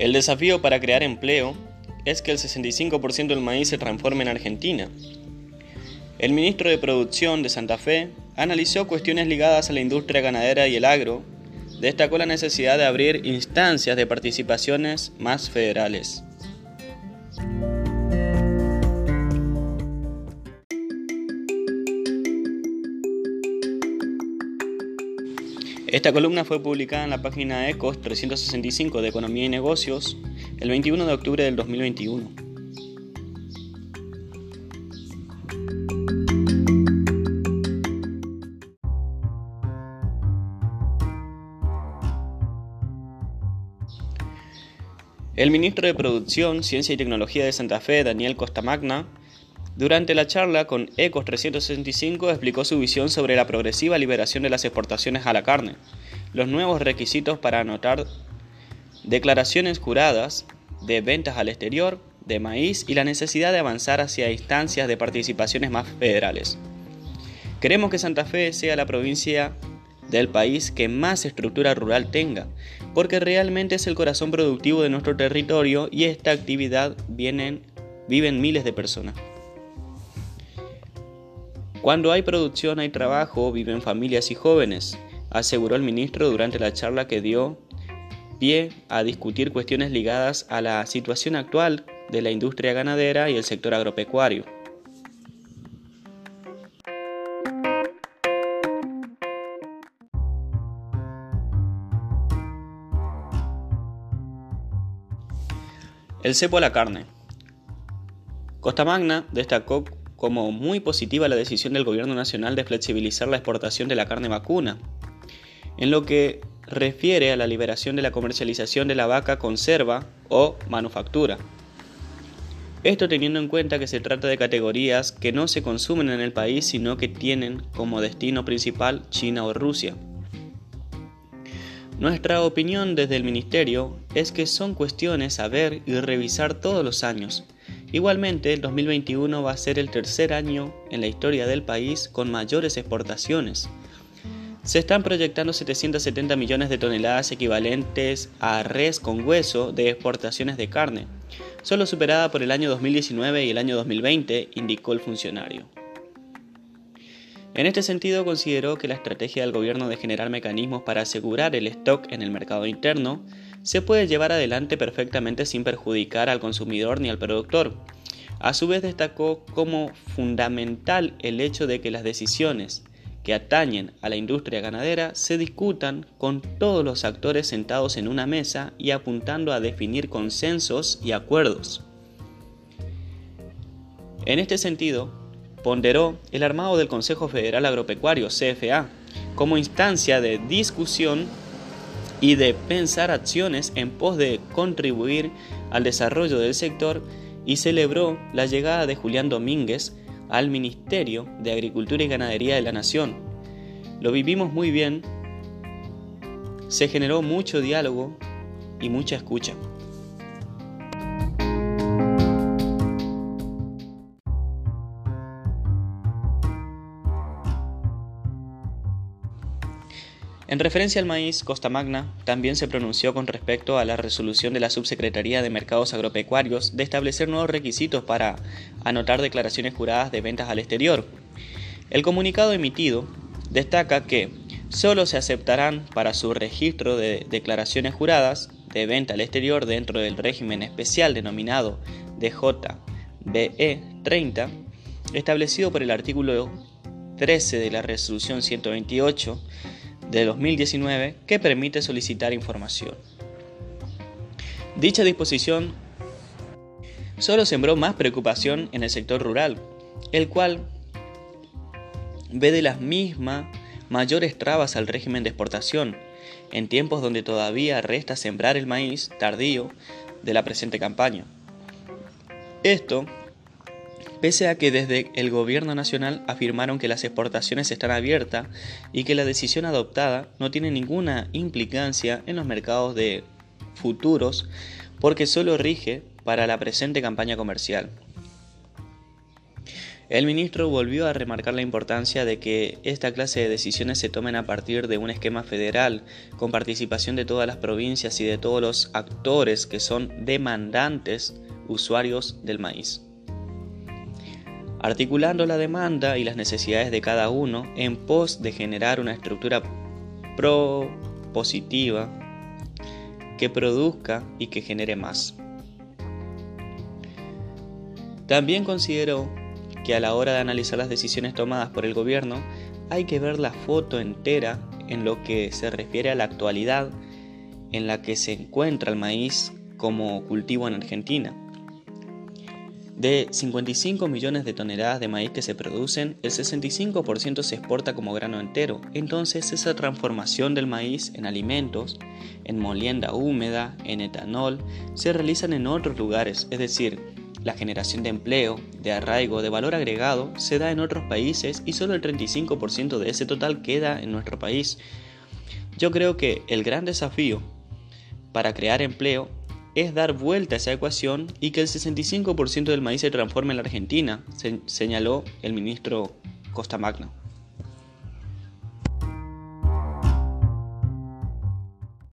El desafío para crear empleo es que el 65% del maíz se transforme en Argentina. El ministro de Producción de Santa Fe analizó cuestiones ligadas a la industria ganadera y el agro, destacó la necesidad de abrir instancias de participaciones más federales. Esta columna fue publicada en la página ECOS 365 de Economía y Negocios el 21 de octubre del 2021. El ministro de Producción, Ciencia y Tecnología de Santa Fe, Daniel Costamagna, durante la charla con Ecos 365 explicó su visión sobre la progresiva liberación de las exportaciones a la carne, los nuevos requisitos para anotar declaraciones juradas de ventas al exterior de maíz y la necesidad de avanzar hacia instancias de participaciones más federales. Queremos que Santa Fe sea la provincia del país que más estructura rural tenga, porque realmente es el corazón productivo de nuestro territorio y esta actividad vienen, viven miles de personas. Cuando hay producción hay trabajo, viven familias y jóvenes, aseguró el ministro durante la charla que dio pie a discutir cuestiones ligadas a la situación actual de la industria ganadera y el sector agropecuario. El cepo a la carne. Costa Magna destacó como muy positiva la decisión del Gobierno Nacional de flexibilizar la exportación de la carne vacuna, en lo que refiere a la liberación de la comercialización de la vaca conserva o manufactura. Esto teniendo en cuenta que se trata de categorías que no se consumen en el país sino que tienen como destino principal China o Rusia. Nuestra opinión desde el Ministerio es que son cuestiones a ver y revisar todos los años, Igualmente, el 2021 va a ser el tercer año en la historia del país con mayores exportaciones. Se están proyectando 770 millones de toneladas equivalentes a res con hueso de exportaciones de carne, solo superada por el año 2019 y el año 2020, indicó el funcionario. En este sentido, consideró que la estrategia del gobierno de generar mecanismos para asegurar el stock en el mercado interno se puede llevar adelante perfectamente sin perjudicar al consumidor ni al productor. A su vez destacó como fundamental el hecho de que las decisiones que atañen a la industria ganadera se discutan con todos los actores sentados en una mesa y apuntando a definir consensos y acuerdos. En este sentido, ponderó el armado del Consejo Federal Agropecuario, CFA, como instancia de discusión y de pensar acciones en pos de contribuir al desarrollo del sector y celebró la llegada de Julián Domínguez al Ministerio de Agricultura y Ganadería de la Nación. Lo vivimos muy bien, se generó mucho diálogo y mucha escucha. En referencia al maíz, Costa Magna también se pronunció con respecto a la resolución de la Subsecretaría de Mercados Agropecuarios de establecer nuevos requisitos para anotar declaraciones juradas de ventas al exterior. El comunicado emitido destaca que solo se aceptarán para su registro de declaraciones juradas de venta al exterior dentro del régimen especial denominado DJBE 30, establecido por el artículo 13 de la resolución 128 de 2019 que permite solicitar información. Dicha disposición solo sembró más preocupación en el sector rural, el cual ve de las mismas mayores trabas al régimen de exportación, en tiempos donde todavía resta sembrar el maíz tardío de la presente campaña. Esto pese a que desde el gobierno nacional afirmaron que las exportaciones están abiertas y que la decisión adoptada no tiene ninguna implicancia en los mercados de futuros porque solo rige para la presente campaña comercial. El ministro volvió a remarcar la importancia de que esta clase de decisiones se tomen a partir de un esquema federal, con participación de todas las provincias y de todos los actores que son demandantes usuarios del maíz. Articulando la demanda y las necesidades de cada uno en pos de generar una estructura propositiva que produzca y que genere más. También consideró que a la hora de analizar las decisiones tomadas por el gobierno hay que ver la foto entera en lo que se refiere a la actualidad en la que se encuentra el maíz como cultivo en Argentina. De 55 millones de toneladas de maíz que se producen, el 65% se exporta como grano entero. Entonces esa transformación del maíz en alimentos, en molienda húmeda, en etanol, se realizan en otros lugares, es decir, la generación de empleo, de arraigo, de valor agregado se da en otros países y solo el 35% de ese total queda en nuestro país. Yo creo que el gran desafío para crear empleo es dar vuelta a esa ecuación y que el 65% del maíz se transforme en la Argentina, señaló el ministro Costa Magna.